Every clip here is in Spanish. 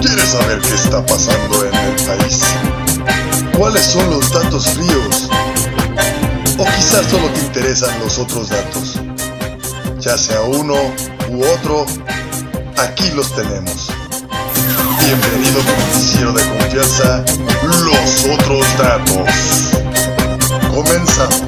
¿Quieres saber qué está pasando en el país? ¿Cuáles son los datos fríos? ¿O quizás solo te interesan los otros datos? Ya sea uno u otro, aquí los tenemos. Bienvenido a mi noticiero de confianza, Los Otros Datos. Comenzamos.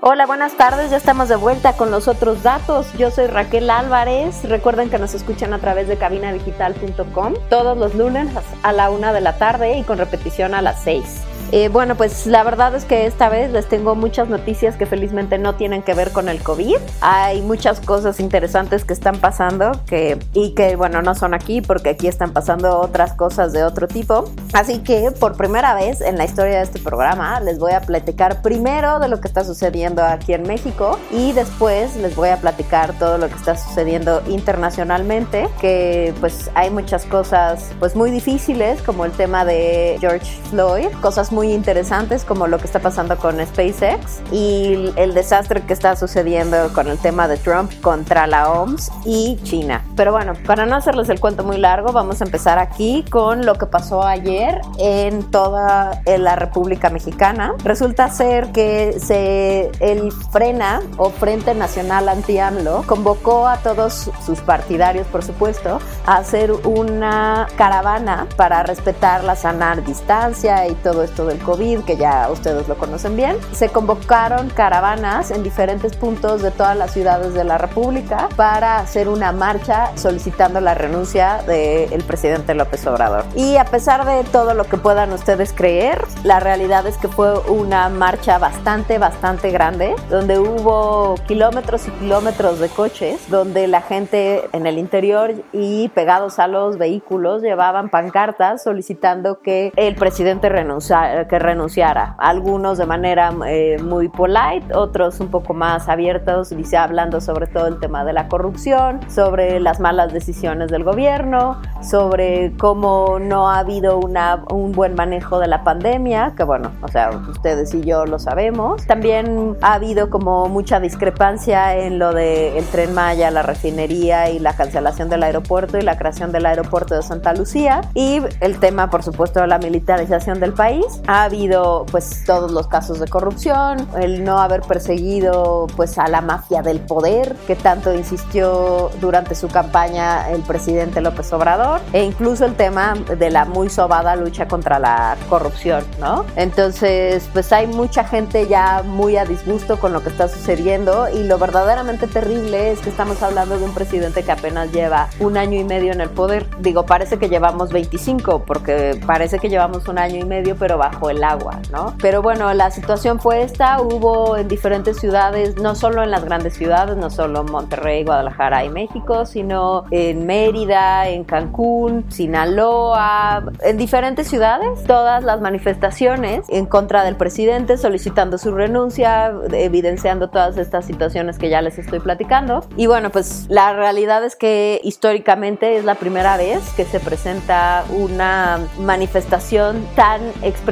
Hola, buenas tardes. Ya estamos de vuelta con los otros datos. Yo soy Raquel Álvarez. Recuerden que nos escuchan a través de cabinadigital.com todos los lunes a la una de la tarde y con repetición a las seis. Eh, bueno, pues la verdad es que esta vez les tengo muchas noticias que felizmente no tienen que ver con el COVID. Hay muchas cosas interesantes que están pasando que, y que, bueno, no son aquí porque aquí están pasando otras cosas de otro tipo. Así que por primera vez en la historia de este programa les voy a platicar primero de lo que está sucediendo aquí en México y después les voy a platicar todo lo que está sucediendo internacionalmente, que pues hay muchas cosas pues muy difíciles como el tema de George Floyd, cosas muy muy interesantes como lo que está pasando con SpaceX y el desastre que está sucediendo con el tema de Trump contra la OMS y China. Pero bueno, para no hacerles el cuento muy largo, vamos a empezar aquí con lo que pasó ayer en toda la República Mexicana. Resulta ser que se el Frena o Frente Nacional Anti-AMLO convocó a todos sus partidarios, por supuesto, a hacer una caravana para respetar la sana distancia y todo esto del COVID, que ya ustedes lo conocen bien, se convocaron caravanas en diferentes puntos de todas las ciudades de la República para hacer una marcha solicitando la renuncia del presidente López Obrador. Y a pesar de todo lo que puedan ustedes creer, la realidad es que fue una marcha bastante, bastante grande, donde hubo kilómetros y kilómetros de coches, donde la gente en el interior y pegados a los vehículos llevaban pancartas solicitando que el presidente renunciara que renunciara. Algunos de manera eh, muy polite, otros un poco más abiertos, dice, hablando sobre todo el tema de la corrupción, sobre las malas decisiones del gobierno, sobre cómo no ha habido una, un buen manejo de la pandemia, que bueno, o sea, ustedes y yo lo sabemos. También ha habido como mucha discrepancia en lo del el tren Maya, la refinería y la cancelación del aeropuerto y la creación del aeropuerto de Santa Lucía y el tema, por supuesto, de la militarización del país. Ha habido pues todos los casos de corrupción, el no haber perseguido pues a la mafia del poder que tanto insistió durante su campaña el presidente López Obrador e incluso el tema de la muy sobada lucha contra la corrupción, ¿no? Entonces pues hay mucha gente ya muy a disgusto con lo que está sucediendo y lo verdaderamente terrible es que estamos hablando de un presidente que apenas lleva un año y medio en el poder. Digo, parece que llevamos 25 porque parece que llevamos un año y medio pero bajo el agua, ¿no? Pero bueno, la situación fue esta, hubo en diferentes ciudades, no solo en las grandes ciudades, no solo Monterrey, Guadalajara y México, sino en Mérida, en Cancún, Sinaloa, en diferentes ciudades, todas las manifestaciones en contra del presidente solicitando su renuncia, evidenciando todas estas situaciones que ya les estoy platicando. Y bueno, pues la realidad es que históricamente es la primera vez que se presenta una manifestación tan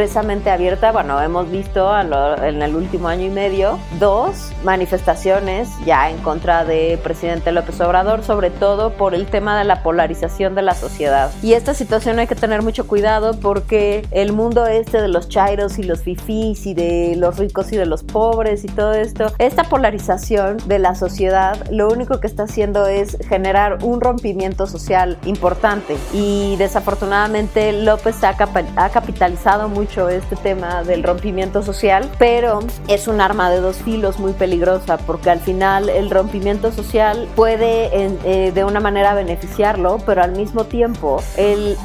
expresamente abierta. Bueno, hemos visto en el último año y medio dos manifestaciones ya en contra de presidente López Obrador, sobre todo por el tema de la polarización de la sociedad. Y esta situación hay que tener mucho cuidado porque el mundo este de los chairos y los fifís y de los ricos y de los pobres y todo esto, esta polarización de la sociedad lo único que está haciendo es generar un rompimiento social importante y desafortunadamente López ha, ha capitalizado mucho este tema del rompimiento social, pero es un arma de dos filos muy peligrosa porque al final el rompimiento social puede eh, de una manera beneficiarlo, pero al mismo tiempo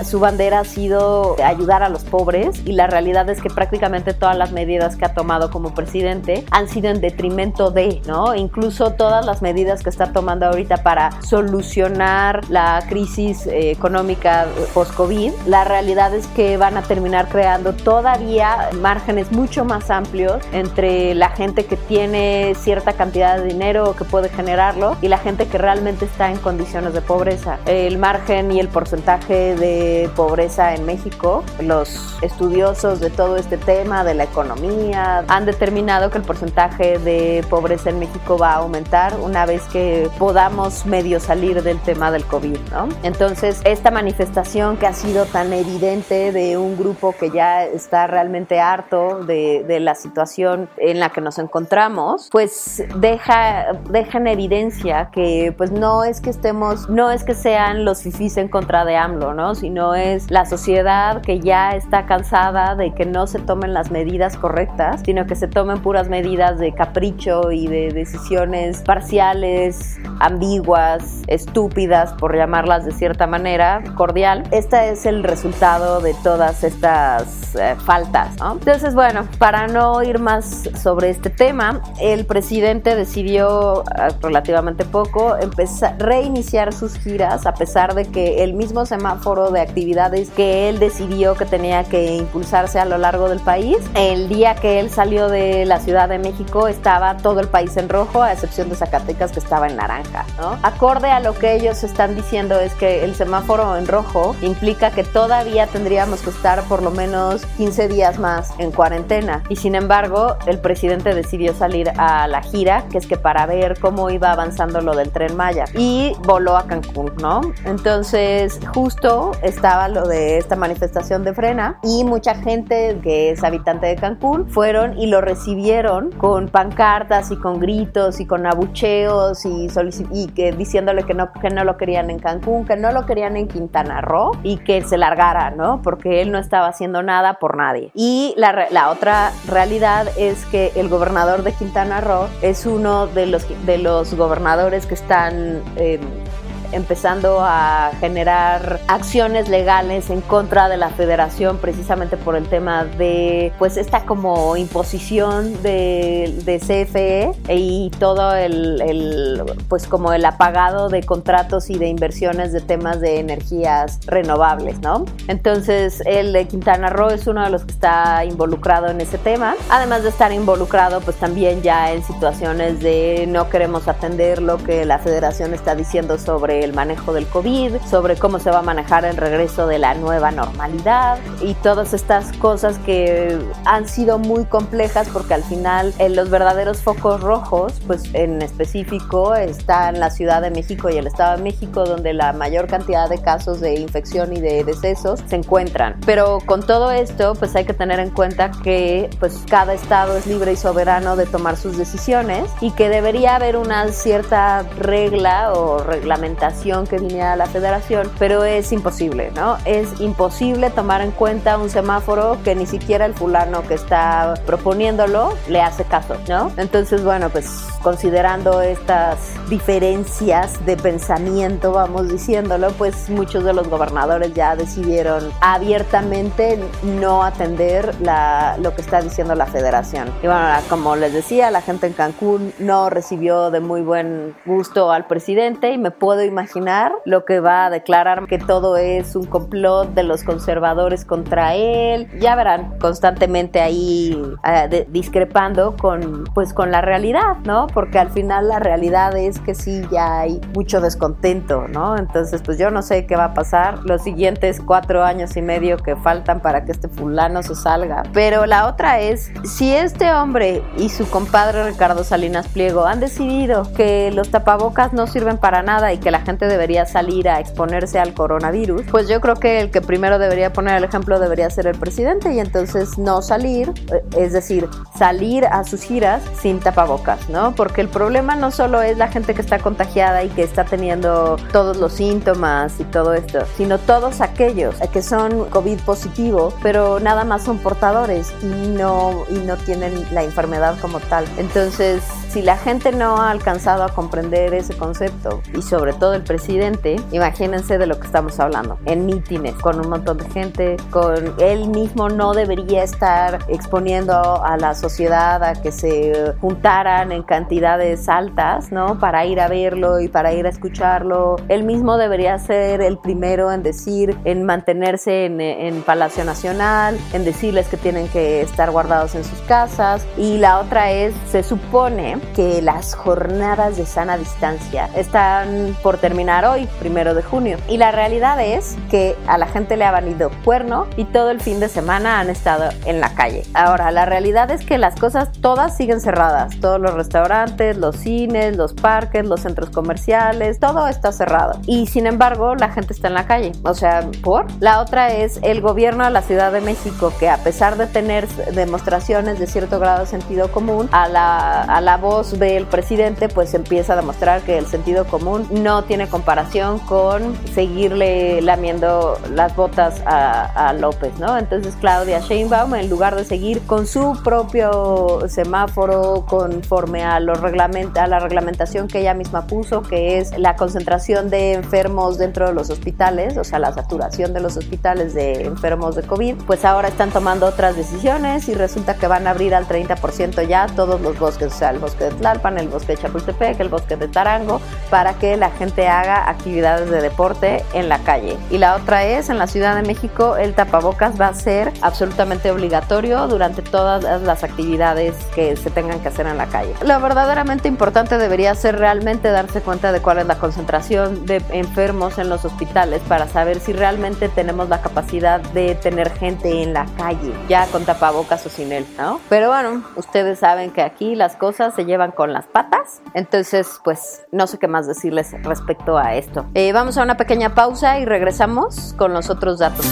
su bandera ha sido ayudar a los pobres y la realidad es que prácticamente todas las medidas que ha tomado como presidente han sido en detrimento de, ¿no? Incluso todas las medidas que está tomando ahorita para solucionar la crisis eh, económica post-COVID, la realidad es que van a terminar creando todavía márgenes mucho más amplios entre la gente que tiene cierta cantidad de dinero que puede generarlo y la gente que realmente está en condiciones de pobreza. El margen y el porcentaje de pobreza en México, los estudiosos de todo este tema de la economía han determinado que el porcentaje de pobreza en México va a aumentar una vez que podamos medio salir del tema del COVID, ¿no? Entonces, esta manifestación que ha sido tan evidente de un grupo que ya está realmente harto de, la situación en la que nos encontramos, pues deja, deja en evidencia que pues no es que estemos, no es que sean los fifís en contra de AMLO, ¿no? Sino es la sociedad que ya está cansada de que no se tomen las medidas correctas, sino que se tomen puras medidas de capricho y de decisiones parciales, ambiguas, estúpidas, por llamarlas de cierta manera, cordial. Este es el resultado de todas estas eh, faltas, ¿no? Entonces, bueno, para no ir más sobre este tema, el presidente decidió eh, relativamente poco empezar, reiniciar sus giras a pesar de que el mismo semáforo de actividades que él decidió que tenía que impulsarse a lo largo del país, el día que él salió de la Ciudad de México estaba todo el país en rojo, a excepción de Zacatecas que estaba en naranja, ¿no? Acorde a lo que ellos están diciendo es que el semáforo en rojo implica que todavía tendríamos que estar por lo menos 15 días más en cuarentena y sin embargo el presidente decidió salir a la gira, que es que para ver cómo iba avanzando lo del tren Maya y voló a Cancún, ¿no? Entonces justo estaba lo de esta manifestación de frena y mucha gente que es habitante de Cancún fueron y lo recibieron con pancartas y con gritos y con abucheos y, y que diciéndole que no, que no lo querían en Cancún, que no lo querían en Quintana Roo y que se largara, ¿no? Porque él no estaba haciendo nada por Y la, la otra realidad es que el gobernador de Quintana Roo es uno de los, de los gobernadores que están... Eh, empezando a generar acciones legales en contra de la federación precisamente por el tema de pues esta como imposición de, de CFE y todo el, el, pues como el apagado de contratos y de inversiones de temas de energías renovables, ¿no? Entonces el de Quintana Roo es uno de los que está involucrado en ese tema, además de estar involucrado pues también ya en situaciones de no queremos atender lo que la federación está diciendo sobre el manejo del COVID, sobre cómo se va a manejar el regreso de la nueva normalidad y todas estas cosas que han sido muy complejas porque al final en los verdaderos focos rojos, pues en específico están la Ciudad de México y el Estado de México donde la mayor cantidad de casos de infección y de decesos se encuentran. Pero con todo esto, pues hay que tener en cuenta que pues cada estado es libre y soberano de tomar sus decisiones y que debería haber una cierta regla o reglamentación que viniera la federación, pero es imposible, ¿no? Es imposible tomar en cuenta un semáforo que ni siquiera el fulano que está proponiéndolo le hace caso, ¿no? Entonces, bueno, pues considerando estas diferencias de pensamiento, vamos diciéndolo, pues muchos de los gobernadores ya decidieron abiertamente no atender la, lo que está diciendo la federación. Y bueno, como les decía, la gente en Cancún no recibió de muy buen gusto al presidente y me puedo imaginar imaginar lo que va a declarar que todo es un complot de los conservadores contra él. Ya verán, constantemente ahí uh, discrepando con, pues, con la realidad, ¿no? Porque al final la realidad es que sí, ya hay mucho descontento, ¿no? Entonces, pues yo no sé qué va a pasar los siguientes cuatro años y medio que faltan para que este fulano se salga. Pero la otra es, si este hombre y su compadre Ricardo Salinas Pliego han decidido que los tapabocas no sirven para nada y que la gente debería salir a exponerse al coronavirus, pues yo creo que el que primero debería poner el ejemplo debería ser el presidente y entonces no salir, eh, es decir, salir a sus giras sin tapabocas, ¿no? Porque el problema no solo es la gente que está contagiada y que está teniendo todos los síntomas y todo esto, sino todos aquellos que son COVID positivo, pero nada más son portadores y no, y no tienen la enfermedad como tal. Entonces, si la gente no ha alcanzado a comprender ese concepto y sobre todo del presidente, imagínense de lo que estamos hablando, en mítines, con un montón de gente, con él mismo no debería estar exponiendo a la sociedad a que se juntaran en cantidades altas, ¿no? Para ir a verlo y para ir a escucharlo. Él mismo debería ser el primero en decir, en mantenerse en, en Palacio Nacional, en decirles que tienen que estar guardados en sus casas. Y la otra es, se supone que las jornadas de sana distancia están por terminar hoy, primero de junio. Y la realidad es que a la gente le ha valido cuerno y todo el fin de semana han estado en la calle. Ahora, la realidad es que las cosas todas siguen cerradas. Todos los restaurantes, los cines, los parques, los centros comerciales, todo está cerrado. Y sin embargo, la gente está en la calle. O sea, ¿por? La otra es el gobierno de la Ciudad de México, que a pesar de tener demostraciones de cierto grado de sentido común, a la, a la voz del presidente, pues empieza a demostrar que el sentido común no tiene comparación con seguirle lamiendo las botas a, López, ¿no? Entonces Claudia Sheinbaum, en lugar de seguir con su propio semáforo conforme a, los a la reglamentación que ella misma puso, que es la concentración de enfermos dentro de los hospitales, o sea, la saturación de los hospitales de enfermos de COVID, pues ahora están tomando otras decisiones y resulta que van a abrir al 30% ya todos los bosques, o sea, el bosque de Tlalpan, el bosque de Chapultepec, el bosque de Tarango, para que la gente haga actividades de deporte en la calle. Y la otra es, en la Ciudad de México, el tapabocas va a ser absolutamente obligatorio durante todas las actividades que se tengan que hacer en la calle. Lo verdaderamente importante debería ser realmente darse cuenta de cuál es la concentración de enfermos en los hospitales para saber si realmente tenemos la capacidad de tener gente en la calle, ya con tapabocas o sin él, ¿no? Pero bueno, ustedes saben que aquí las cosas se llevan con las patas, entonces pues no sé qué más decirles respecto a esto. Eh, vamos a una pequeña pausa y regresamos con los otros datos.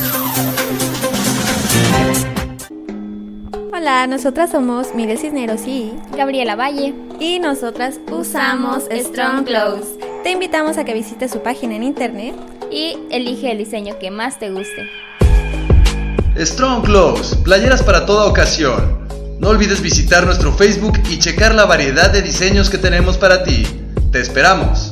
Hola, nosotras somos Mire Cisneros y Gabriela Valle. Y nosotras usamos Strong Clothes. Te invitamos a que visites su página en internet y elige el diseño que más te guste. Strong Clothes, playeras para toda ocasión. No olvides visitar nuestro Facebook y checar la variedad de diseños que tenemos para ti. Te esperamos.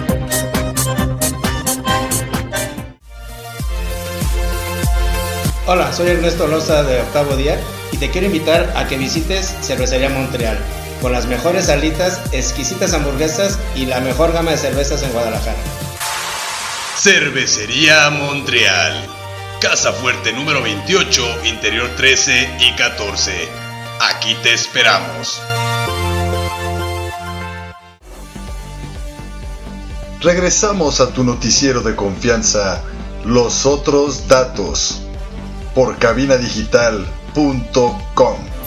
Hola, soy Ernesto Loza de Octavo Día y te quiero invitar a que visites Cervecería Montreal, con las mejores alitas, exquisitas hamburguesas y la mejor gama de cervezas en Guadalajara. Cervecería Montreal, Casa Fuerte número 28, Interior 13 y 14. Aquí te esperamos. Regresamos a tu noticiero de confianza, Los Otros Datos por cabinadigital.com.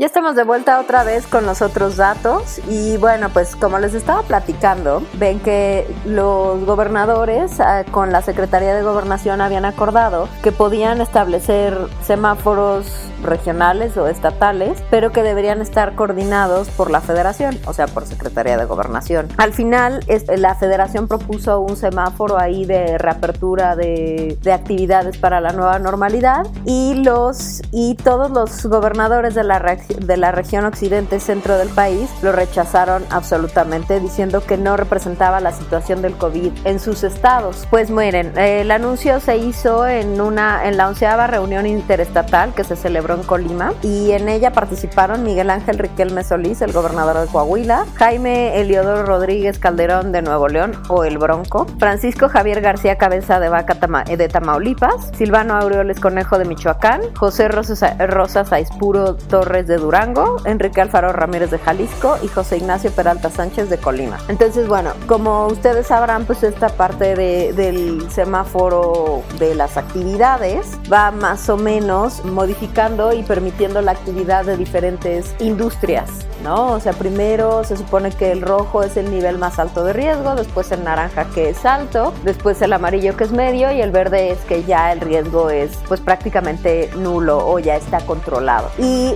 Ya estamos de vuelta otra vez con los otros datos y bueno, pues como les estaba platicando, ven que los gobernadores ah, con la Secretaría de Gobernación habían acordado que podían establecer semáforos regionales o estatales, pero que deberían estar coordinados por la federación, o sea, por Secretaría de Gobernación. Al final, la federación propuso un semáforo ahí de reapertura de, de actividades para la nueva normalidad y los y todos los gobernadores de la de la región occidente centro del país lo rechazaron absolutamente, diciendo que no representaba la situación del COVID en sus estados. Pues miren, el anuncio se hizo en, una, en la onceava reunión interestatal que se celebró en Colima y en ella participaron Miguel Ángel Riquelme Solís, el gobernador de Coahuila, Jaime Eliodoro Rodríguez Calderón de Nuevo León o el Bronco, Francisco Javier García Cabeza de Vaca de Tamaulipas, Silvano Aureoles Conejo de Michoacán, José Rosas, Rosas Aispuro Torres de Durango, Enrique Alfaro Ramírez de Jalisco y José Ignacio Peralta Sánchez de Colima. Entonces, bueno, como ustedes sabrán, pues esta parte de, del semáforo de las actividades va más o menos modificando y permitiendo la actividad de diferentes industrias. ¿no? O sea, primero se supone que el rojo es el nivel más alto de riesgo, después el naranja que es alto, después el amarillo que es medio y el verde es que ya el riesgo es pues prácticamente nulo o ya está controlado. Y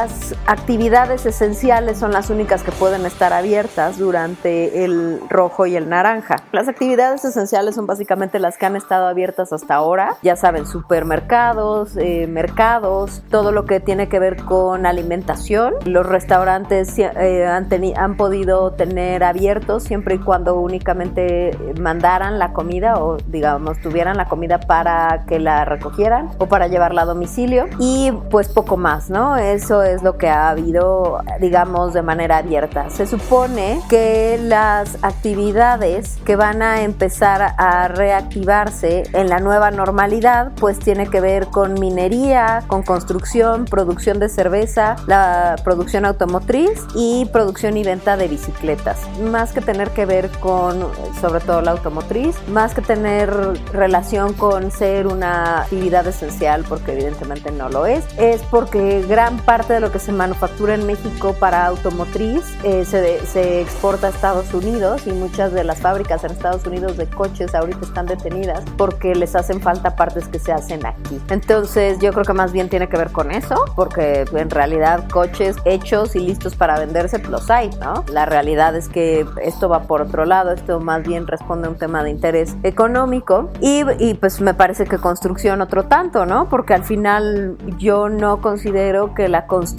las actividades esenciales son las únicas que pueden estar abiertas durante el rojo y el naranja. Las actividades esenciales son básicamente las que han estado abiertas hasta ahora, ya saben, supermercados, eh, mercados, todo lo que tiene que ver con alimentación, los restaurantes eh, han, han podido tener abiertos siempre y cuando únicamente mandaran la comida o digamos tuvieran la comida para que la recogieran o para llevarla a domicilio y pues poco más, ¿no? Eso es lo que ha habido digamos de manera abierta. Se supone que las actividades que van a empezar a reactivarse en la nueva normalidad pues tiene que ver con minería, con construcción, producción de cerveza, la producción automotriz y producción y venta de bicicletas. Más que tener que ver con, sobre todo la automotriz, más que tener relación con ser una actividad esencial, porque evidentemente no lo es, es porque gran parte de lo que se manufactura en México para automotriz eh, se, se exporta a Estados Unidos y muchas de las fábricas en Estados Unidos de coches ahorita están detenidas porque les hacen falta partes que se hacen aquí. Entonces yo creo que más bien tiene que ver con eso, porque en realidad coches hechos y listos para venderse, pues los hay, ¿no? La realidad es que esto va por otro lado, esto más bien responde a un tema de interés económico y, y pues me parece que construcción otro tanto, ¿no? Porque al final yo no considero que la construcción,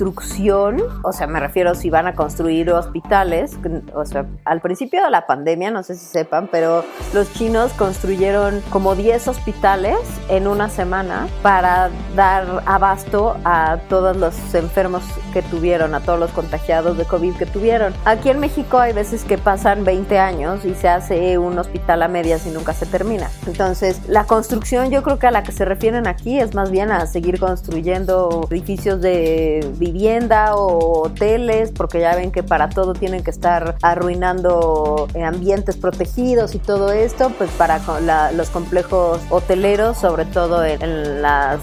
o sea, me refiero si van a construir hospitales, o sea, al principio de la pandemia, no sé si sepan, pero los chinos construyeron como 10 hospitales en una semana para dar abasto a todos los enfermos que tuvieron, a todos los contagiados de COVID que tuvieron. Aquí en México hay veces que pasan 20 años y se hace un hospital a medias y nunca se termina. Entonces, la construcción yo creo que a la que se refieren aquí es más bien a seguir construyendo edificios de vivienda o hoteles, porque ya ven que para todo tienen que estar arruinando ambientes protegidos y todo esto, pues para los complejos hoteleros, sobre todo en las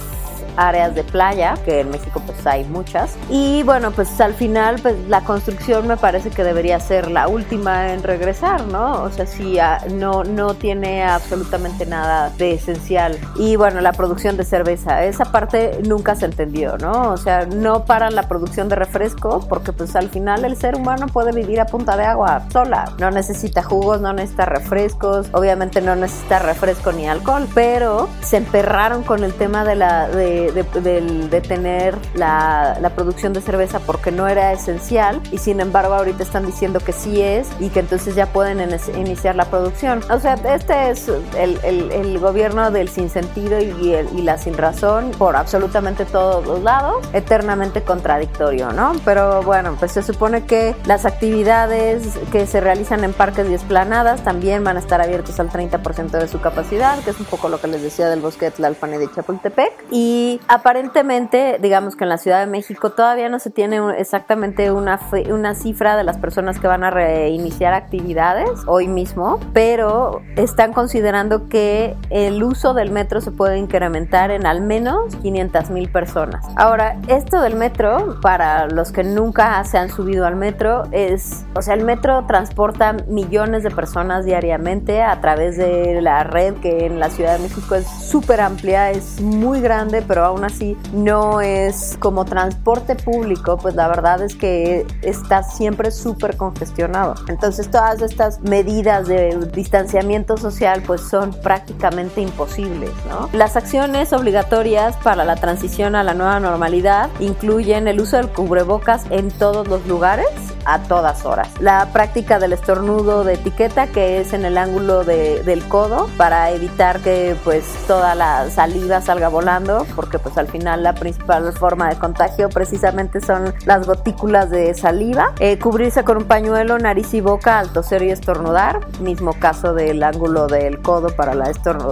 áreas de playa, que en México pues hay muchas. Y bueno, pues al final pues la construcción me parece que debería ser la última en regresar, ¿no? O sea, si ah, no, no tiene absolutamente nada de esencial. Y bueno, la producción de cerveza, esa parte nunca se entendió, ¿no? O sea, no para la producción de refresco, porque pues al final el ser humano puede vivir a punta de agua sola. No necesita jugos, no necesita refrescos, obviamente no necesita refresco ni alcohol, pero se emperraron con el tema de la de de, tener la, producción de cerveza porque no era esencial y sin embargo ahorita están diciendo que sí es y que entonces ya pueden iniciar la producción. O sea, este es el, gobierno del sinsentido y, y la sin razón por absolutamente todos los lados, eternamente contradictorio, ¿no? Pero bueno, pues se supone que las actividades que se realizan en parques y esplanadas también van a estar abiertos al 30% de su capacidad, que es un poco lo que les decía del bosque de Tlalpan y de Chapultepec. Y aparentemente, digamos que en la Ciudad de México todavía no se tiene exactamente una, una cifra de las personas que van a reiniciar actividades hoy mismo, pero están considerando que el uso del metro se puede incrementar en al menos 500 mil personas. Ahora, esto del metro, para los que nunca se han subido al metro, es, o sea, el metro transporta millones de personas diariamente a través de la red que en la Ciudad de México es súper amplia, es muy grande, pero aún así no es como transporte público, pues la verdad es que está siempre súper congestionado. Entonces todas estas medidas de distanciamiento social pues son prácticamente imposibles, ¿no? Las acciones obligatorias para la transición a la nueva normalidad incluyen el uso del cubrebocas en todos los lugares, a todas horas. La práctica del estornudo de etiqueta que es en el ángulo del codo para evitar que pues toda la saliva salga volando pues al final la principal forma de contagio precisamente son las gotículas de saliva. Eh, cubrirse con un pañuelo, nariz y boca al toser y estornudar. Mismo caso del ángulo del codo para la,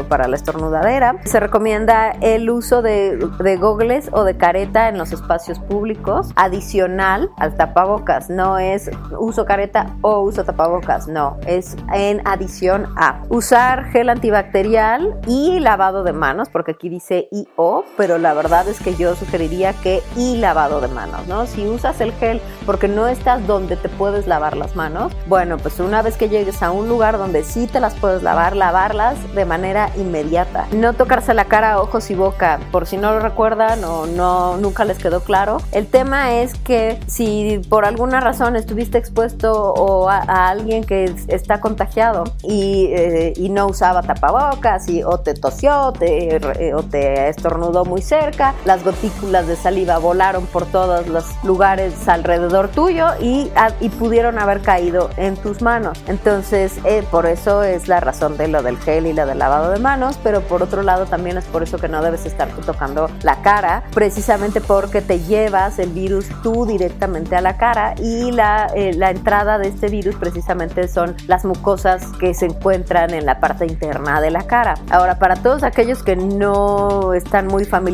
para la estornudadera. Se recomienda el uso de, de gogles o de careta en los espacios públicos adicional al tapabocas. No es uso careta o uso tapabocas. No, es en adición a usar gel antibacterial y lavado de manos, porque aquí dice I o, pero la verdad es que yo sugeriría que y lavado de manos, ¿no? Si usas el gel porque no estás donde te puedes lavar las manos, bueno, pues una vez que llegues a un lugar donde sí te las puedes lavar, lavarlas de manera inmediata. No tocarse la cara, ojos y boca, por si no lo recuerdan o no nunca les quedó claro. El tema es que si por alguna razón estuviste expuesto o a, alguien que está contagiado y, eh, y, no usaba tapabocas y o te tosió te, o te estornudó muy cerca, las gotículas de saliva volaron por todos los lugares alrededor tuyo y, y pudieron haber caído en tus manos. Entonces, eh, por eso es la razón de lo del gel y lo del lavado de manos, pero por otro lado también es por eso que no debes estar tocando la cara, precisamente porque te llevas el virus tú directamente a la cara y la, eh, la entrada de este virus precisamente son las mucosas que se encuentran en la parte interna de la cara. Ahora, para todos aquellos que no están muy familiarizados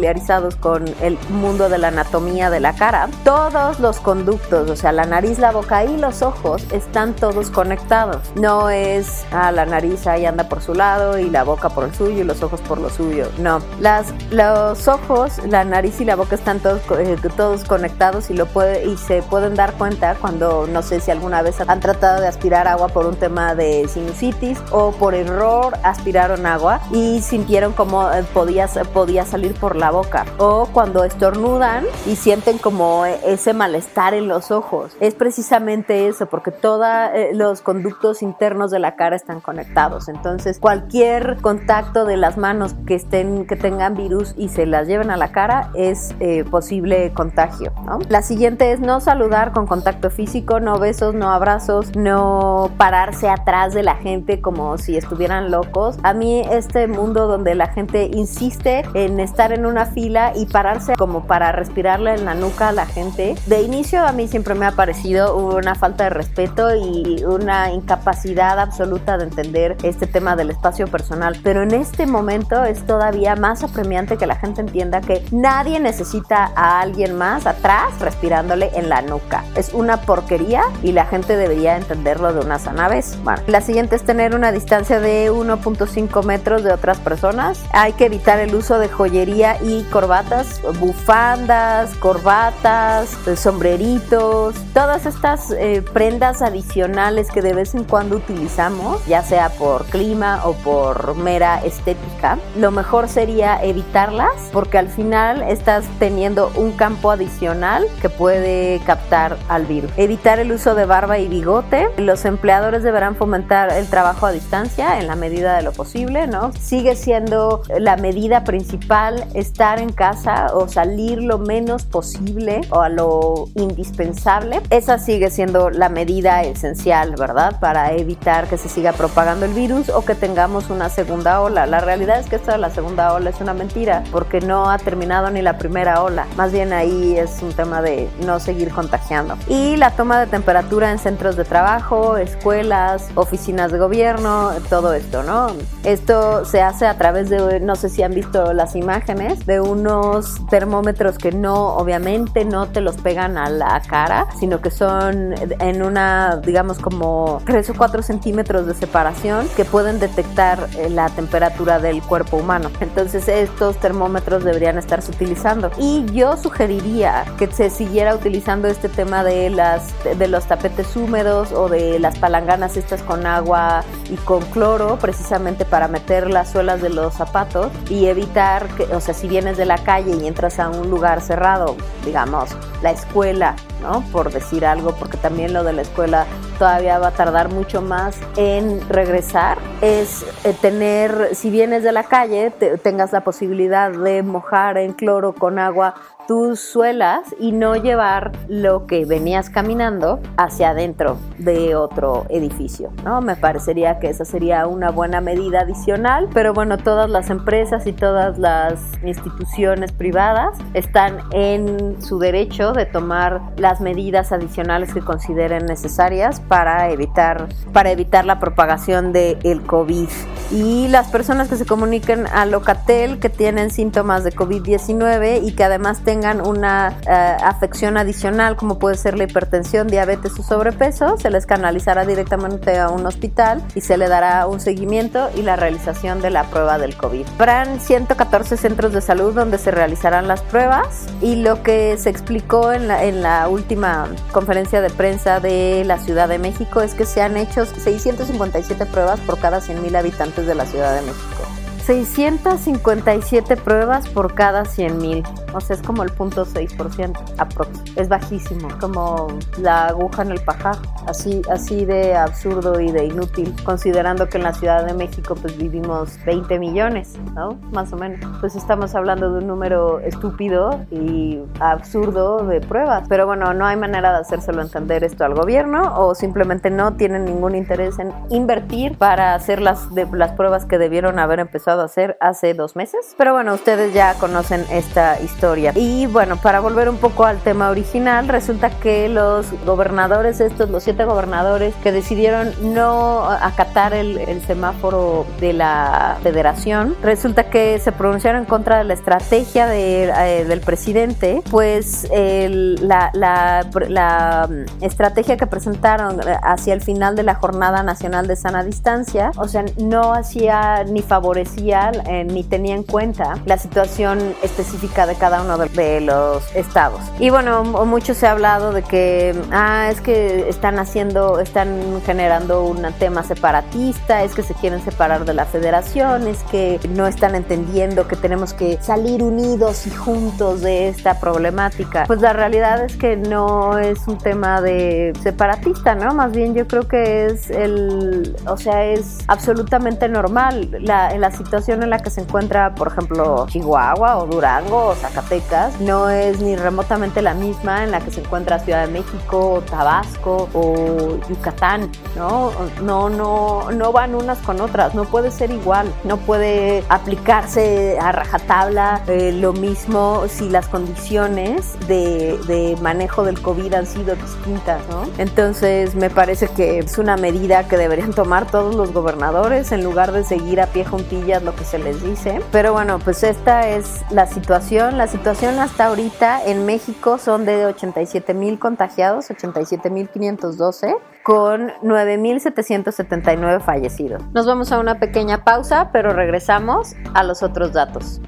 con el mundo de la anatomía de la cara, todos los conductos, o sea, la nariz, la boca y los ojos están todos conectados. No es, ah, la nariz ahí anda por su lado y la boca por el suyo y los ojos por lo suyo. No, las, los ojos, la nariz y la boca están todos, eh, todos conectados y, lo puede, y se pueden dar cuenta cuando, no sé si alguna vez han tratado de aspirar agua por un tema de sinusitis o por error aspiraron agua y sintieron como eh, podía, podía salir por la boca. O cuando estornudan y sienten como ese malestar en los ojos. Es precisamente eso, porque todos eh, los conductos internos de la cara están conectados. Entonces, cualquier contacto de las manos que estén, que tengan virus y se las lleven a la cara es eh, posible contagio. La siguiente es no saludar con contacto físico, no besos, no abrazos, no pararse atrás de la gente como si estuvieran locos. A mí este mundo donde la gente insiste en estar en una fila y pararse como para respirarle en la nuca a la gente, de inicio a mí siempre me ha parecido una falta de respeto y una incapacidad absoluta de entender este tema del espacio personal. Pero en este momento es todavía más apremiante que la gente entienda que nadie necesita a alguien más atrás respirándole en la nuca. Es una porquería y la gente debería entenderlo de una sana vez. Bueno, la siguiente es tener una distancia de 1.5 metros de otras personas. Hay que evitar el uso de joyería y corbatas, bufandas, corbatas, sombreritos, todas estas eh, prendas adicionales que de vez en cuando utilizamos, ya sea por clima o por mera estética. Lo mejor sería evitarlas porque al final estás teniendo un campo adicional que puede captar al virus. Evitar el uso de barba y bigote. Los empleadores deberán fomentar el trabajo a distancia en la medida de lo posible, ¿no? Sigue siendo la medida principal estar en casa o salir lo menos posible o a lo indispensable. Esa sigue siendo la medida esencial, ¿verdad? Para evitar que se siga propagando el virus o que tengamos una segunda ola. La realidad es que esta de la segunda ola es una mentira porque no ha terminado ni la primera ola. Más bien ahí es un tema de no seguir contagiando. Y la toma de temperatura en centros de trabajo, escuelas, oficinas de gobierno, todo esto, ¿no? Esto se hace a través de, no sé si han visto las imágenes, de unos termómetros que no, obviamente no te los pegan a la cara, sino que son en una, digamos, como 3 o 4 centímetros de separación que pueden detectar eh, la temperatura del cuerpo humano. Entonces estos termómetros deberían estarse utilizando. Y yo sugeriría que se siguiera utilizando este tema de, las, de los tapetes húmedos o de las palanganas estas con agua y con cloro, precisamente para meter las suelas de los zapatos y evitar que, o sea, si vienes de la calle y entras a un lugar cerrado, digamos, la escuela, ¿no? Por decir algo, porque también lo de la escuela todavía va a tardar mucho más en regresar, es eh, tener, si vienes de la calle, tengas la posibilidad de mojar en cloro con agua tus suelas y no llevar lo que venías caminando hacia adentro de otro edificio, ¿no? Me parecería que esa sería una buena medida adicional, pero bueno, todas las empresas y todas las instituciones privadas están en su derecho de tomar las medidas adicionales que consideren necesarias para evitar para evitar la propagación del el COVID. Y las personas que se comuniquen a Locatel que tienen síntomas de COVID-19 y que además tengan una eh, afección adicional como puede ser la hipertensión, diabetes o sobrepeso, se les canalizará directamente a un hospital y se le dará un seguimiento y la realización de la prueba del COVID. Habrán 114 centros de salud donde se realizarán las pruebas y lo que se explicó en la, en la última conferencia de prensa de la Ciudad de México es que se han hecho 657 pruebas por cada 100.000 habitantes de la Ciudad de México. 657 pruebas por cada 100 mil. O sea, es como el punto 6% aprox. Es bajísimo, como la aguja en el pajar. Así, así de absurdo y de inútil, considerando que en la Ciudad de México pues vivimos 20 millones, ¿no? Más o menos. Pues estamos hablando de un número estúpido y absurdo de pruebas. Pero bueno, no hay manera de hacérselo entender esto al gobierno o simplemente no tienen ningún interés en invertir para hacer las, de, las pruebas que debieron haber empezado hacer hace dos meses. Pero bueno, ustedes ya conocen esta historia. Y bueno, para volver un poco al tema original, resulta que los gobernadores, estos, los siete gobernadores que decidieron no acatar el, semáforo de la federación, resulta que se pronunciaron en contra de la estrategia eh, del presidente, pues la, la, la estrategia que presentaron hacia el final de la Jornada Nacional de Sana Distancia, o sea, no hacía ni favorecía eh, ni tenía en cuenta la situación específica de cada uno de, los estados. Y bueno, mucho se ha hablado de que, ah, es que están haciendo, están generando un tema separatista, es que se quieren separar de la federación, es que no están entendiendo que tenemos que salir unidos y juntos de esta problemática. Pues la realidad es que no es un tema de separatista, ¿no? Más bien yo creo que es el, o sea, es absolutamente normal la, la situación situación en la que se encuentra, por ejemplo, Chihuahua o Durango o Zacatecas no es ni remotamente la misma en la que se encuentra Ciudad de México, Tabasco o Yucatán, ¿no? No, no, no van unas con otras, no puede ser igual, no puede aplicarse a rajatabla eh, lo mismo si las condiciones de, de manejo del COVID han sido distintas, ¿no? Entonces me parece que es una medida que deberían tomar todos los gobernadores en lugar de seguir a pie juntillas lo que se les dice. Pero bueno, pues esta es la situación. La situación hasta ahorita en México son de 87 mil contagiados, 87 mil 512 con 9.779 fallecidos. Nos vamos a una pequeña pausa, pero regresamos a los otros datos.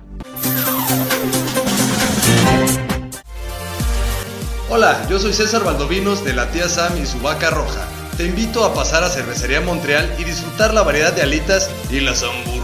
Hola, yo soy César Valdovinos de la tía Sam y su vaca roja. Te invito a pasar a Cervecería Montreal y disfrutar la variedad de alitas y las hamburguesas.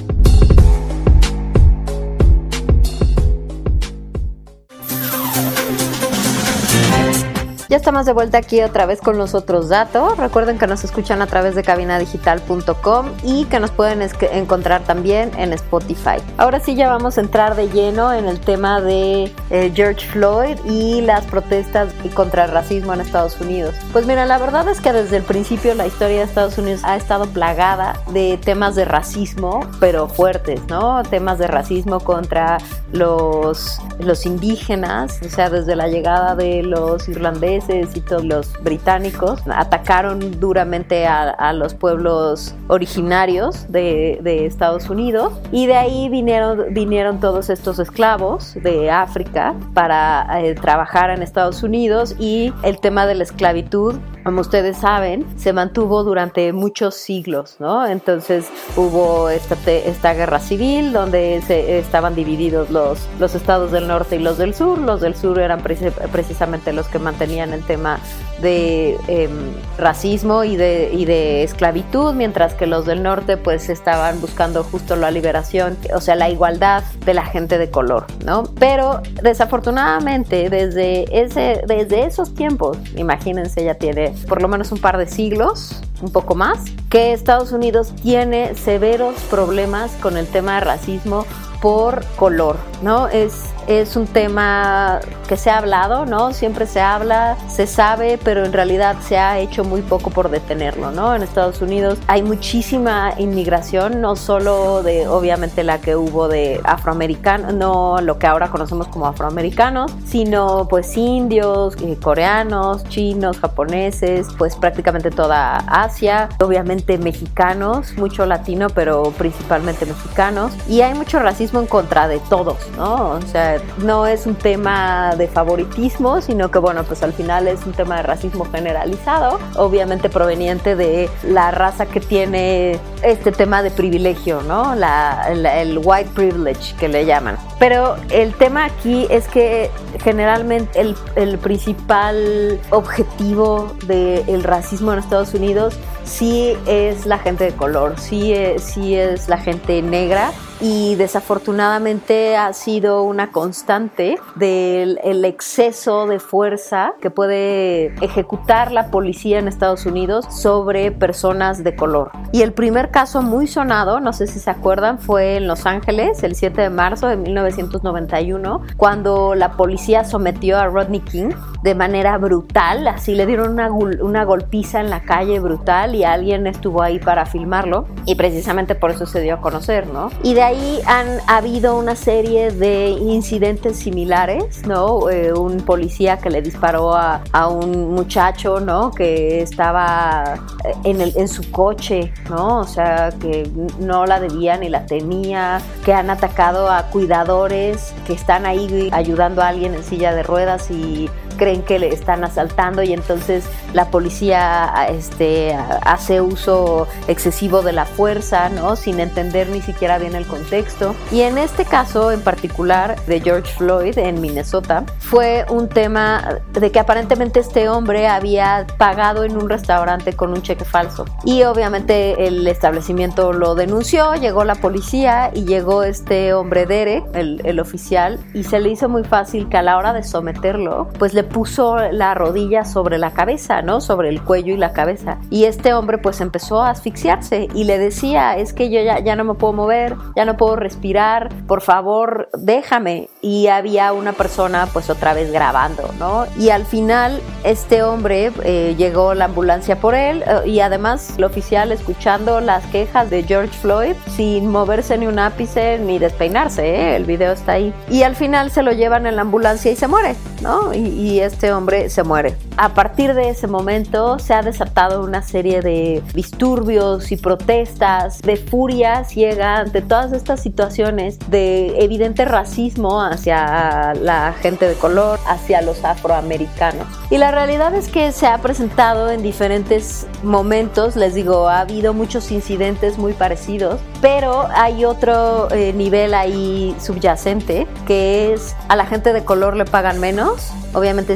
Ya estamos de vuelta aquí otra vez con los otros datos. Recuerden que nos escuchan a través de cabinadigital.com y que nos pueden encontrar también en Spotify. Ahora sí ya vamos a entrar de lleno en el tema de eh, George Floyd y las protestas contra el racismo en Estados Unidos. Pues mira, la verdad es que desde el principio la historia de Estados Unidos ha estado plagada de temas de racismo, pero fuertes, ¿no? Temas de racismo contra los, los indígenas, o sea, desde la llegada de los irlandeses y todos los británicos atacaron duramente a, los pueblos originarios de, Estados Unidos y de ahí vinieron, vinieron todos estos esclavos de África para eh, trabajar en Estados Unidos y el tema de la esclavitud como ustedes saben, se mantuvo durante muchos siglos, ¿no? Entonces hubo esta, esta guerra civil donde se, estaban divididos los, los estados del norte y los del sur. Los del sur eran precisamente los que mantenían el tema de em, racismo y de, y de esclavitud, mientras que los del norte pues estaban buscando justo la liberación, o sea, la igualdad de la gente de color, ¿no? Pero desafortunadamente desde, ese, desde esos tiempos, imagínense, ya tiene por lo menos un par de siglos, un poco más, que Estados Unidos tiene severos problemas con el tema de racismo por color, ¿no? Es es un tema que se ha hablado, ¿no? Siempre se habla, se sabe, pero en realidad se ha hecho muy poco por detenerlo, ¿no? En Estados Unidos hay muchísima inmigración, no solo de, obviamente, la que hubo de afroamericanos, no lo que ahora conocemos como afroamericanos, sino pues indios, eh, coreanos, chinos, japoneses, pues prácticamente toda Asia, obviamente mexicanos, mucho latino, pero principalmente mexicanos, y hay mucho racismo en contra de todos, ¿no? O sea, no es un tema de favoritismo, sino que bueno, pues al final es un tema de racismo generalizado, obviamente proveniente de la raza que tiene este tema de privilegio, ¿no? el white privilege que le llaman. Pero el tema aquí es que generalmente el, el principal objetivo del racismo en Estados Unidos sí es la gente de color, sí es, sí es la gente negra y desafortunadamente ha sido una constante del el exceso de fuerza que puede ejecutar la policía en Estados Unidos sobre personas de color. Y el primer caso muy sonado, no sé si se acuerdan, fue en Los Ángeles el 7 de marzo de 1991, cuando la policía sometió a Rodney King de manera brutal, así le dieron una, una golpiza en la calle brutal y alguien estuvo ahí para filmarlo y precisamente por eso se dio a conocer, ¿no? Y de ahí han habido una serie de incidentes similares, ¿no? Eh, un policía que le disparó a, a, un muchacho, ¿no? Que estaba eh, en, el, en su coche, ¿no? O sea, que no la debía ni la temía, que han atacado a cuidadores que están ahí ayudando a alguien en silla de ruedas y creen que le están asaltando y entonces la policía este, hace uso excesivo de la fuerza, ¿no? Sin entender ni siquiera bien el contexto. Y en este caso en particular de George Floyd en Minnesota, fue un tema de que aparentemente este hombre había pagado en un restaurante con un cheque falso. Y obviamente el establecimiento lo denunció, llegó la policía y llegó este hombre Derek, el, el oficial, y se le hizo muy fácil que a la hora de someterlo, pues le puso la rodilla sobre la cabeza, ¿no? Sobre el cuello y la cabeza. Y este hombre pues empezó a asfixiarse y le decía, es que yo ya, ya no me puedo mover, ya no puedo respirar, por favor, déjame. Y había una persona pues otra vez grabando, ¿no? Y al final este hombre eh, llegó la ambulancia por él eh, y además el oficial escuchando las quejas de George Floyd sin moverse ni un ápice ni despeinarse, ¿eh? el video está ahí. Y al final se lo llevan en la ambulancia y se muere, ¿no? y este hombre se muere. A partir de ese momento se ha desatado una serie de disturbios y protestas, de furia ciega ante todas estas situaciones de evidente racismo hacia la gente de color, hacia los afroamericanos. Y la realidad es que se ha presentado en diferentes momentos, les digo, ha habido muchos incidentes muy parecidos, pero hay otro eh, nivel ahí subyacente que es a la gente de color le pagan menos menos,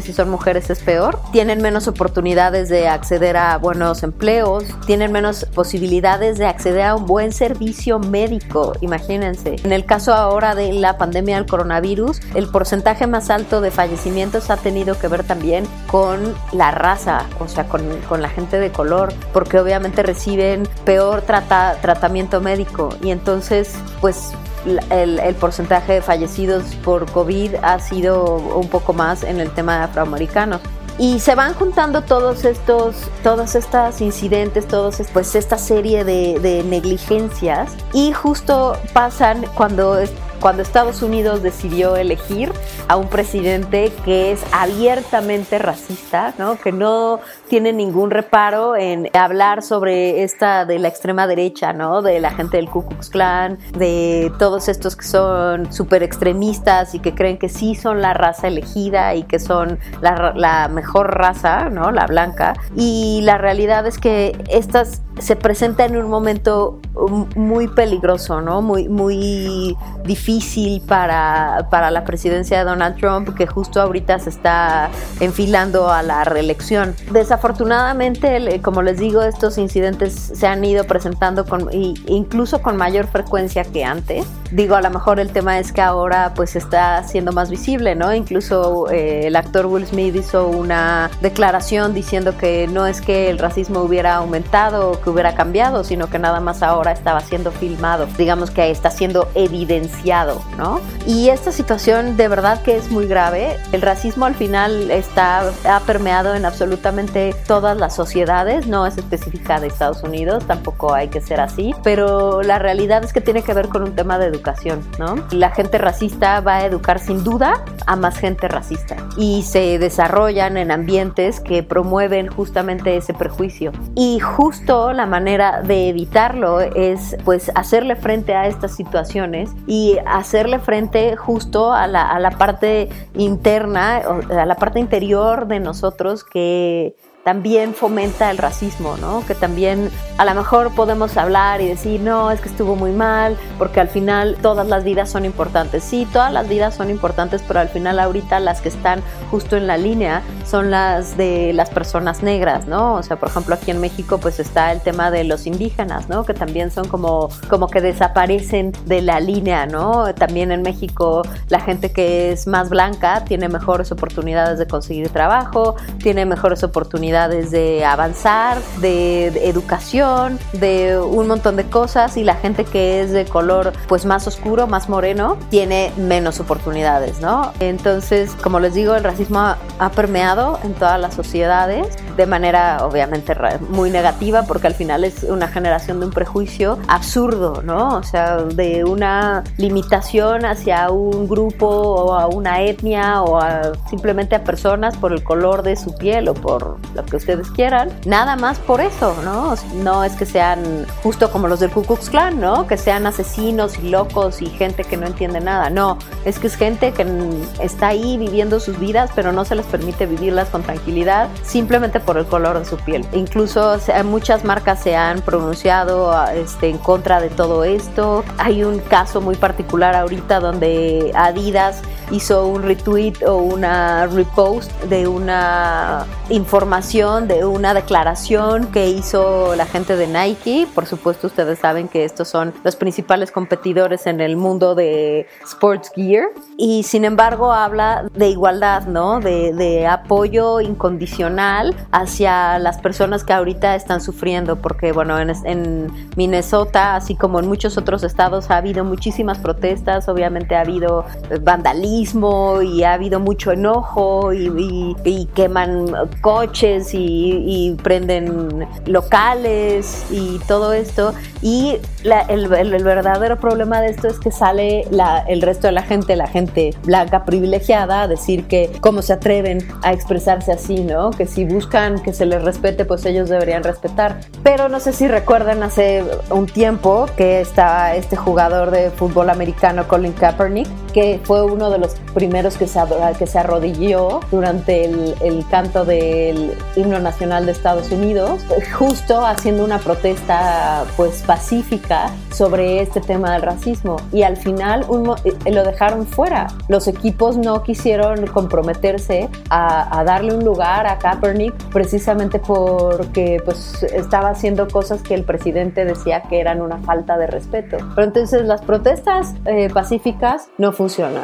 si son mujeres es peor, tienen menos oportunidades de acceder a buenos empleos, tienen menos posibilidades de acceder a un buen servicio médico, imagínense. En el caso ahora de la pandemia del coronavirus, el porcentaje más alto de fallecimientos ha tenido que ver también con la raza, o sea, con, con la gente de color, porque obviamente reciben peor trata, tratamiento médico y entonces pues el, el, porcentaje de fallecidos por COVID ha sido un poco más en el tema de afroamericanos. Y se van juntando todos estos, todos estos incidentes, todos, pues esta serie de, de negligencias y justo pasan cuando cuando Estados Unidos decidió elegir a un presidente que es abiertamente racista, ¿no? que no tiene ningún reparo en hablar sobre esta de la extrema derecha, ¿no? de la gente del Ku Klux Klan, de todos estos que son súper extremistas y que creen que sí son la raza elegida y que son la, mejor raza, ¿no? la blanca. Y la realidad es que estas se presenta en un momento muy peligroso, ¿no? Muy, muy difícil para, para la presidencia de Donald Trump, que justo ahorita se está enfilando a la reelección. Desafortunadamente, como les digo, estos incidentes se han ido presentando con, incluso con mayor frecuencia que antes. Digo, a lo mejor el tema es que ahora pues está siendo más visible, ¿no? Incluso eh, el actor Will Smith hizo una declaración diciendo que no es que el racismo hubiera aumentado que hubiera cambiado, sino que nada más ahora estaba siendo filmado, digamos que está siendo evidenciado, ¿no? Y esta situación de verdad que es muy grave. El racismo al final está ha permeado en absolutamente todas las sociedades, no es específica de Estados Unidos, tampoco hay que ser así, pero la realidad es que tiene que ver con un tema de educación, ¿no? La gente racista va a educar sin duda a más gente racista y se desarrollan en ambientes que promueven justamente ese prejuicio. Y justo la manera de evitarlo es pues hacerle frente a estas situaciones y hacerle frente justo a la, a la parte interna, a la parte interior de nosotros que también fomenta el racismo, ¿no? Que también a lo mejor podemos hablar y decir, no, es que estuvo muy mal, porque al final todas las vidas son importantes. Sí, todas las vidas son importantes, pero al final ahorita las que están justo en la línea son las de las personas negras, ¿no? O sea, por ejemplo, aquí en México pues está el tema de los indígenas, ¿no? Que también son como, como que desaparecen de la línea, ¿no? También en México la gente que es más blanca tiene mejores oportunidades de conseguir trabajo, tiene mejores oportunidades de avanzar, de, educación, de un montón de cosas y la gente que es de color pues más oscuro, más moreno, tiene menos oportunidades, ¿no? Entonces, como les digo, el racismo ha, permeado en todas las sociedades de manera obviamente muy negativa porque al final es una generación de un prejuicio absurdo, ¿no? O sea, de una limitación hacia un grupo o a una etnia o simplemente a personas por el color de su piel o por lo que ustedes quieran, nada más por eso, ¿no? No es que sean justo como los del Ku Klux Klan, ¿no? Que sean asesinos y locos y gente que no entiende nada, no, es que es gente que está ahí viviendo sus vidas, pero no se les permite vivirlas con tranquilidad simplemente por el color de su piel. Incluso muchas marcas se han pronunciado este, en contra de todo esto. Hay un caso muy particular ahorita donde Adidas hizo un retweet o una repost de una información, de una declaración que hizo la gente de Nike. Por supuesto, ustedes saben que estos son los principales competidores en el mundo de sports gear. Y sin embargo, habla de igualdad, ¿no? De, de apoyo incondicional hacia las personas que ahorita están sufriendo. Porque, bueno, en, en Minnesota, así como en muchos otros estados, ha habido muchísimas protestas. Obviamente, ha habido vandalismo y ha habido mucho enojo y, queman coches y, prenden locales y todo esto. Y el, verdadero problema de esto es que sale el resto de la gente, la gente blanca privilegiada, a decir que cómo se atreven a expresarse así, ¿no? Que si buscan que se les respete, pues ellos deberían respetar. Pero no sé si recuerdan hace un tiempo que estaba este jugador de fútbol americano, Colin Kaepernick, que fue uno de los primeros que se, que se arrodilló durante el, el canto del himno nacional de Estados Unidos, justo haciendo una protesta pues pacífica sobre este tema del racismo y al final eh, lo dejaron fuera. Los equipos no quisieron comprometerse a, darle un lugar a Kaepernick precisamente porque pues estaba haciendo cosas que el presidente decía que eran una falta de respeto. Pero entonces las protestas eh, pacíficas no funcionan.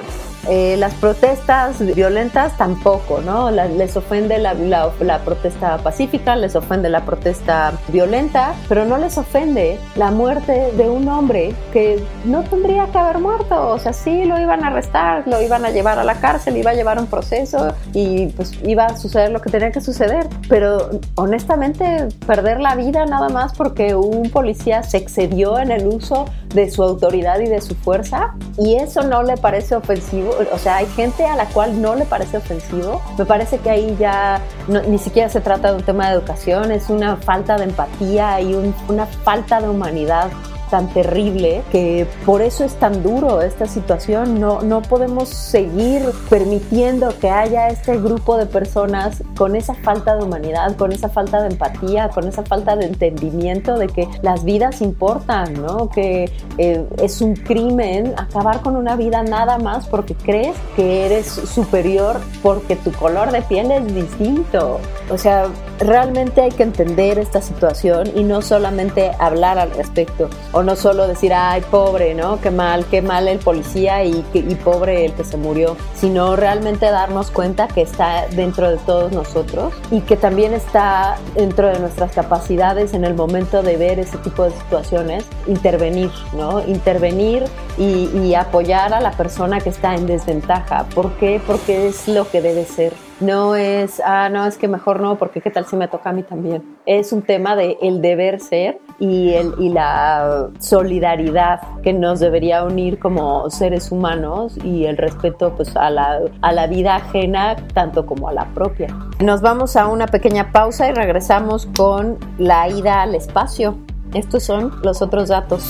Eh, las protestas violentas tampoco, ¿no? les ofende la, la, protesta pacífica, les ofende la protesta violenta, pero no les ofende la muerte de un hombre que no tendría que haber muerto. O sea, sí lo iban a arrestar, lo iban a llevar a la cárcel, iba a llevar un proceso y pues iba a suceder lo que tenía que suceder. Pero honestamente, perder la vida nada más porque un policía se excedió en el uso de su autoridad y de su fuerza y eso no le parece ofensivo o sea, hay gente a la cual no le parece ofensivo. Me parece que ahí ya ni siquiera se trata de un tema de educación, es una falta de empatía y una falta de humanidad tan terrible que por eso es tan duro esta situación. No, no podemos seguir permitiendo que haya este grupo de personas con esa falta de humanidad, con esa falta de empatía, con esa falta de entendimiento de que las vidas importan, ¿no? que eh, es un crimen acabar con una vida nada más porque crees que eres superior porque tu color de piel es distinto. O sea, realmente hay que entender esta situación y no solamente hablar al respecto o no solo decir, ay, pobre, ¿no? Qué mal, qué mal el policía y, pobre el que se murió, sino realmente darnos cuenta que está dentro de todos nosotros y que también está dentro de nuestras capacidades en el momento de ver ese tipo de situaciones, intervenir, ¿no? Intervenir y, y apoyar a la persona que está en desventaja. ¿Por qué? Porque es lo que debe ser. No es, ah, no, es que mejor no, porque qué tal si me toca a mí también. Es un tema de el deber ser y, el, y la solidaridad que nos debería unir como seres humanos y el respeto pues, a, la, a la vida ajena tanto como a la propia. Nos vamos a una pequeña pausa y regresamos con la ida al espacio. Estos son los otros datos.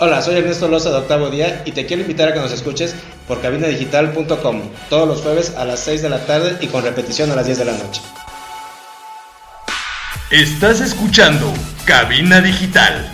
Hola, soy Ernesto Loza de Octavo Día y te quiero invitar a que nos escuches por cabinadigital.com todos los jueves a las 6 de la tarde y con repetición a las 10 de la noche. Estás escuchando Cabina Digital.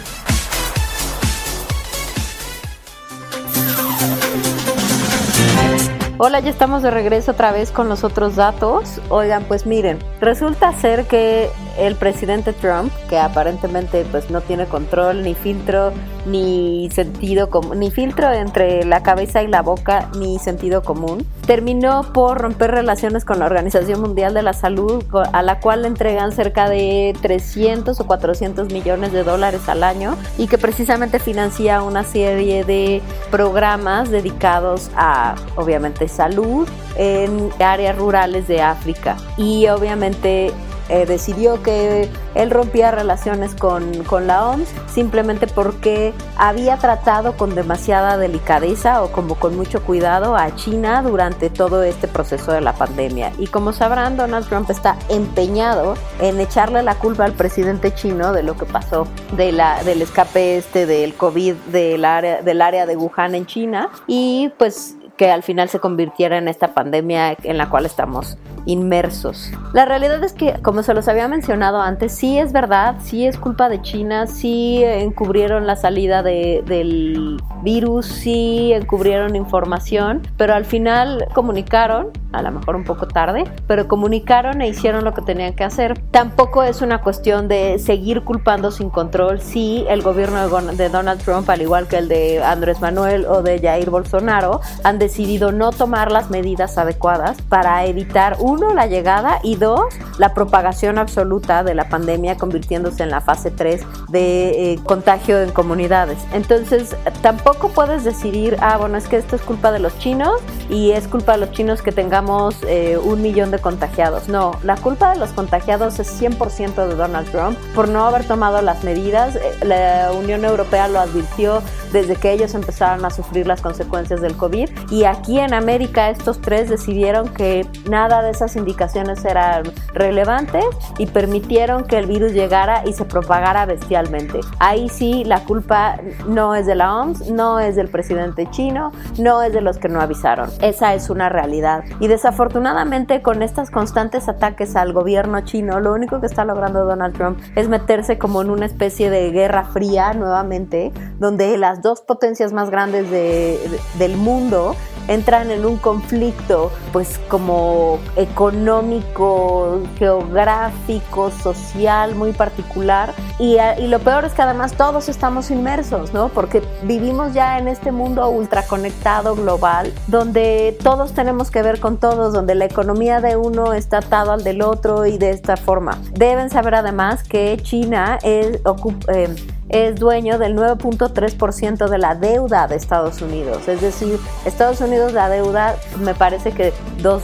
Hola, ya estamos de regreso otra vez con los otros datos. Oigan, pues miren, resulta ser que el presidente Trump, que aparentemente pues no tiene control ni filtro ni sentido común, ni filtro entre la cabeza y la boca ni sentido común, terminó por romper relaciones con la Organización Mundial de la Salud, a la cual le entregan cerca de 300 o 400 millones de dólares al año y que precisamente financia una serie de programas dedicados a, obviamente, salud en áreas rurales de África. Y obviamente eh, decidió que él rompía relaciones con, con, la OMS simplemente porque había tratado con demasiada delicadeza o como con mucho cuidado a China durante todo este proceso de la pandemia. Y como sabrán, Donald Trump está empeñado en echarle la culpa al presidente chino de lo que pasó de la, del escape este del COVID del área, del área de Wuhan en China y pues que al final se convirtiera en esta pandemia en la cual estamos inmersos. La realidad es que, como se los había mencionado antes, sí es verdad, sí es culpa de China, sí encubrieron la salida del virus, sí encubrieron información, pero al final comunicaron, a lo mejor un poco tarde, pero comunicaron e hicieron lo que tenían que hacer. Tampoco es una cuestión de seguir culpando sin control si el gobierno de Donald Trump, al igual que el de Andrés Manuel o de Jair Bolsonaro, han decidido no tomar las medidas adecuadas para evitar, uno, la llegada y dos, la propagación absoluta de la pandemia convirtiéndose en la fase 3 de eh, contagio en comunidades. Entonces, tampoco puedes decidir, ah, bueno, es que esto es culpa de los chinos y es culpa de los chinos que tengamos eh, un millón de contagiados. No, la culpa de los contagiados es 100% de Donald Trump por no haber tomado las medidas. Eh, la Unión Europea lo advirtió desde que ellos empezaron a sufrir las consecuencias del COVID y aquí en América estos tres decidieron que nada de esas indicaciones eran relevantes y permitieron que el virus llegara y se propagara bestialmente. Ahí sí la culpa no es de la OMS, no es del presidente chino, no es de los que no avisaron. Esa es una realidad. Y desafortunadamente con estos constantes ataques al gobierno chino, lo único que está logrando Donald Trump es meterse como en una especie de guerra fría nuevamente, donde las dos potencias más grandes del mundo entran en un conflicto pues como económico, geográfico, social muy particular y, y, lo peor es que además todos estamos inmersos, ¿no? Porque vivimos ya en este mundo ultraconectado global donde todos tenemos que ver con todos, donde la economía de uno está atado al del otro y de esta forma. Deben saber además que China es, eh, es dueño del 9.3% de la deuda de Estados Unidos. Es decir, Estados Unidos la deuda me parece que 2,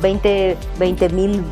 20, 20 mil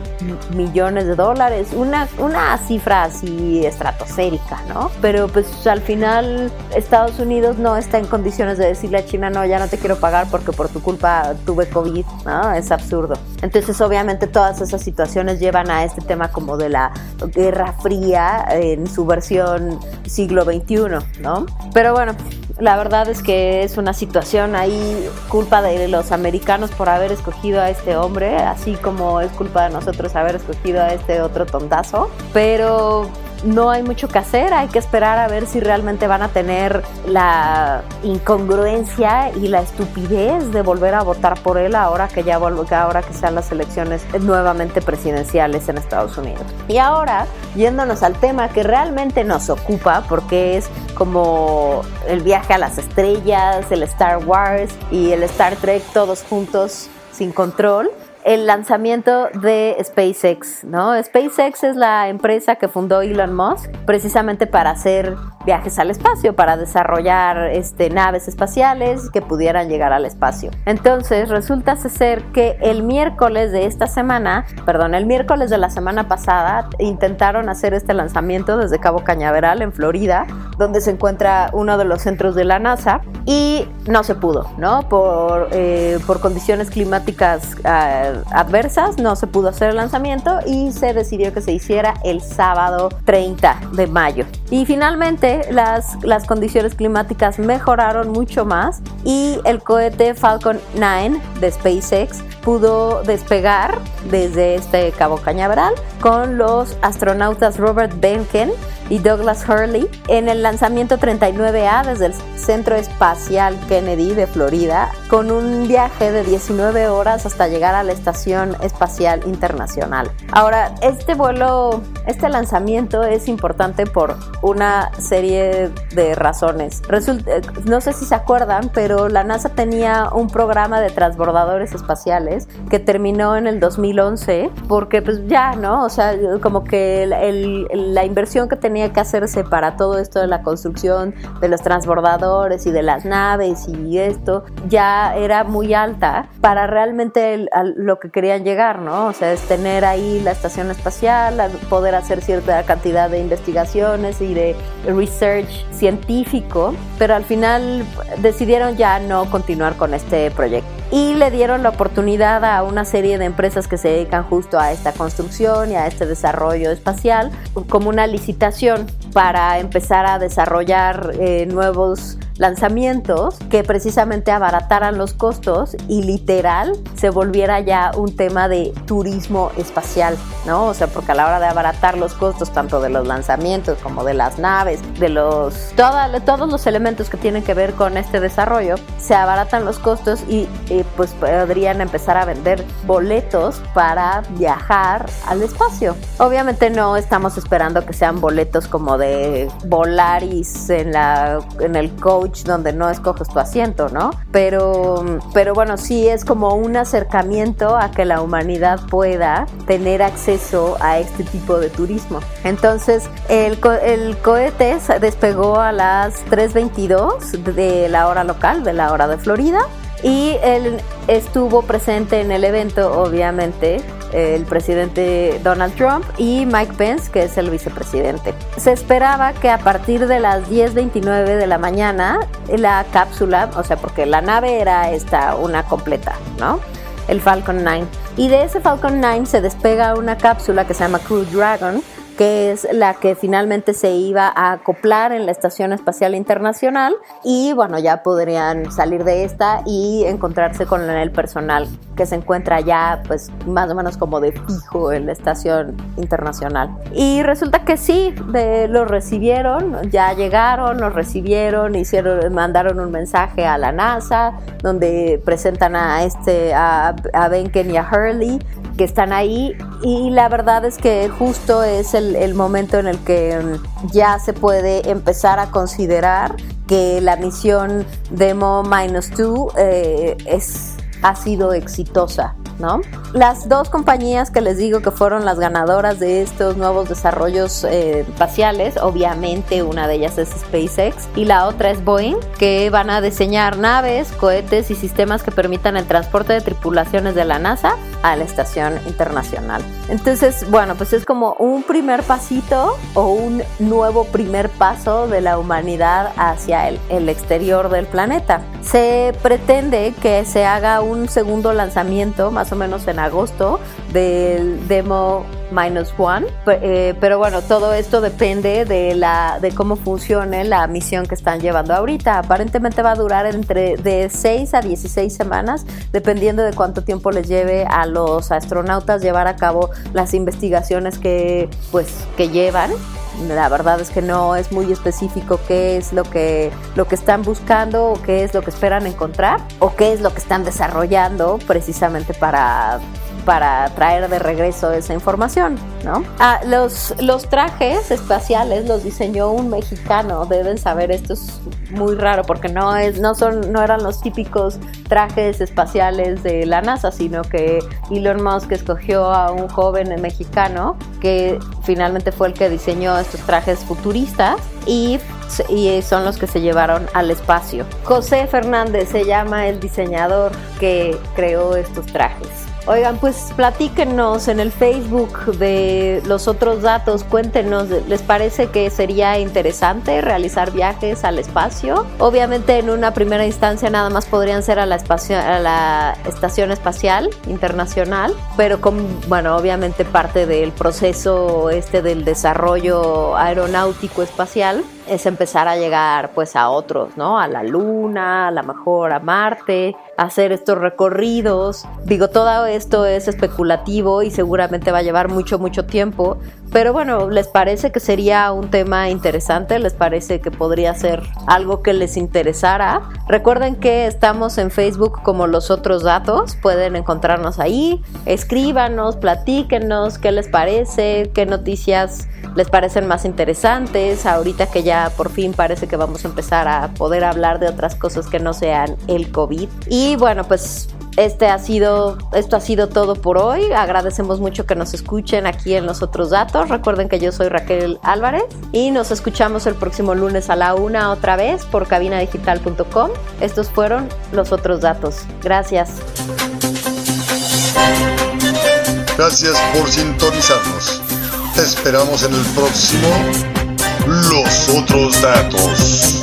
millones de dólares, una, una cifra así estratosférica, ¿no? Pero pues al final Estados Unidos no está en condiciones de decirle a China, no, ya no te quiero pagar porque por tu culpa tuve COVID, ¿no? Es absurdo. Entonces obviamente todas esas situaciones llevan a este tema como de la Guerra Fría en su versión siglo XXI, ¿no? Pero bueno, la verdad es que es una situación ahí culpa de los americanos por haber escogido a este hombre, así como es culpa de nosotros haber escogido a este otro tontazo. Pero no hay mucho que hacer, hay que esperar a ver si realmente van a tener la incongruencia y la estupidez de volver a votar por él ahora que ya ahora que sean las elecciones nuevamente presidenciales en Estados Unidos. Y ahora, yéndonos al tema que realmente nos ocupa, porque es como el viaje a las estrellas, el Star Wars y el Star Trek todos juntos sin control el lanzamiento de SpaceX, ¿no? SpaceX es la empresa que fundó Elon Musk precisamente para hacer viajes al espacio, para desarrollar este, naves espaciales que pudieran llegar al espacio. Entonces, resulta ser que el miércoles de esta semana, perdón, el miércoles de la semana pasada, intentaron hacer este lanzamiento desde Cabo Cañaveral, en Florida, donde se encuentra uno de los centros de la NASA, y no se pudo, ¿no? Por, eh, por condiciones climáticas. Uh, adversas, no se pudo hacer el lanzamiento y se decidió que se hiciera el sábado 30 de mayo. Y finalmente las, las condiciones climáticas mejoraron mucho más y el cohete Falcon 9 de SpaceX pudo despegar desde este Cabo Cañaveral con los astronautas Robert Benken y Douglas Hurley en el lanzamiento 39A desde el Centro Espacial Kennedy de Florida con un viaje de 19 horas hasta llegar a la Estación Espacial Internacional. Ahora, este vuelo, este lanzamiento es importante por una serie de razones. Resulta, no sé si se acuerdan, pero la NASA tenía un programa de transbordadores espaciales que terminó en el 2011 porque pues ya, ¿no? O sea, como que la inversión que tenía que hacerse para todo esto de la construcción de los transbordadores y de las naves y esto ya era muy alta para realmente lo que querían llegar, ¿no? O sea, es tener ahí la estación espacial, poder hacer cierta cantidad de investigaciones y de research científico, pero al final decidieron ya no continuar con este proyecto y le dieron la oportunidad a una serie de empresas que se dedican justo a esta construcción y a este desarrollo espacial como una licitación para empezar a desarrollar eh, nuevos lanzamientos que precisamente abarataran los costos y literal se volviera ya un tema de turismo espacial, ¿no? O sea, porque a la hora de abaratar los costos tanto de los lanzamientos como de las naves, de los todos los elementos que tienen que ver con este desarrollo, se abaratan los costos y, pues podrían empezar a vender boletos para viajar al espacio. Obviamente no estamos esperando que sean boletos como de Volaris en la en el coach donde no escoges tu asiento, ¿no? Pero pero bueno, sí es como un acercamiento a que la humanidad pueda tener acceso a este tipo de turismo. Entonces, el, el cohete despegó a las 3.22 de la hora local, de la hora de Florida, y él estuvo presente en el evento, obviamente, el presidente Donald Trump y Mike Pence, que es el vicepresidente. Se esperaba que a partir de las 10.29 de la mañana la cápsula, o sea, porque la nave era esta, una completa, ¿no? El Falcon 9. Y de ese Falcon 9 se despega una cápsula que se llama Crew Dragon, que es la que finalmente se iba a acoplar en la Estación Espacial Internacional y bueno, ya podrían salir de esta y encontrarse con el personal que se encuentra ya pues más o menos como de fijo en la Estación Internacional. Y resulta que sí, de, lo recibieron, ya llegaron, los recibieron, hicieron, mandaron un mensaje a la NASA donde presentan a este, a, a Benken y a Hurley que están ahí y la verdad es que justo es el, momento en el que mm, ya se puede empezar a considerar que la misión Demo 2 eh, es, ha sido exitosa. Las dos compañías que les digo que fueron las ganadoras de estos nuevos desarrollos eh, espaciales, obviamente una de ellas es SpaceX y la otra es Boeing, que van a diseñar naves, cohetes y sistemas que permitan el transporte de tripulaciones de la NASA a la estación internacional. Entonces, bueno, pues es como un primer pasito o un nuevo primer paso de la humanidad hacia el, el exterior del planeta. Se pretende que se haga un segundo lanzamiento más o menos en agosto del demo minus one. Eh, pero bueno, todo esto depende de, la, de cómo funcione la misión que están llevando ahorita. Aparentemente va a durar entre de 6 a 16 semanas, dependiendo de cuánto tiempo les lleve a los astronautas llevar a cabo las investigaciones que, pues, que llevan la verdad es que no es muy específico qué es lo que, lo que están buscando o qué es lo que esperan encontrar o qué es lo que están desarrollando precisamente para para traer de regreso esa información, ¿no? Ah, los, los trajes espaciales los diseñó un mexicano, deben saber, esto es muy raro porque no, es, no, son, no eran los típicos trajes espaciales de la NASA, sino que Elon Musk escogió a un joven mexicano que finalmente fue el que diseñó estos trajes futuristas y y son los que se llevaron al espacio. José Fernández se llama el diseñador que creó estos trajes. Oigan, pues platíquenos en el Facebook de los otros datos, cuéntenos, ¿les parece que sería interesante realizar viajes al espacio? Obviamente en una primera instancia nada más podrían ser a la, Estación Espacial Internacional, pero bueno, obviamente parte del proceso este del desarrollo aeronáutico espacial es empezar a llegar pues a otros, ¿no? A la Luna, a lo mejor a Marte, hacer estos recorridos. Digo, todo esto es especulativo y seguramente va a llevar mucho, mucho tiempo. Pero bueno, ¿les parece que sería un tema interesante? ¿Les parece que podría ser algo que les interesara? Recuerden que estamos en Facebook como los otros datos. Pueden encontrarnos ahí. Escríbanos, platíquenos qué les parece, qué noticias les parecen más interesantes. Ahorita que ya por fin parece que vamos a empezar a poder hablar de otras cosas que no sean el COVID. Y bueno, pues este ha sido, esto ha sido todo por hoy. Agradecemos mucho que nos escuchen aquí en Los Otros Datos. Recuerden que yo soy Raquel Álvarez y nos escuchamos el próximo lunes a la una otra vez por cabinadigital.com. Estos fueron Los Otros Datos. Gracias. Gracias por sintonizarnos. Te esperamos en el próximo Los Otros Datos.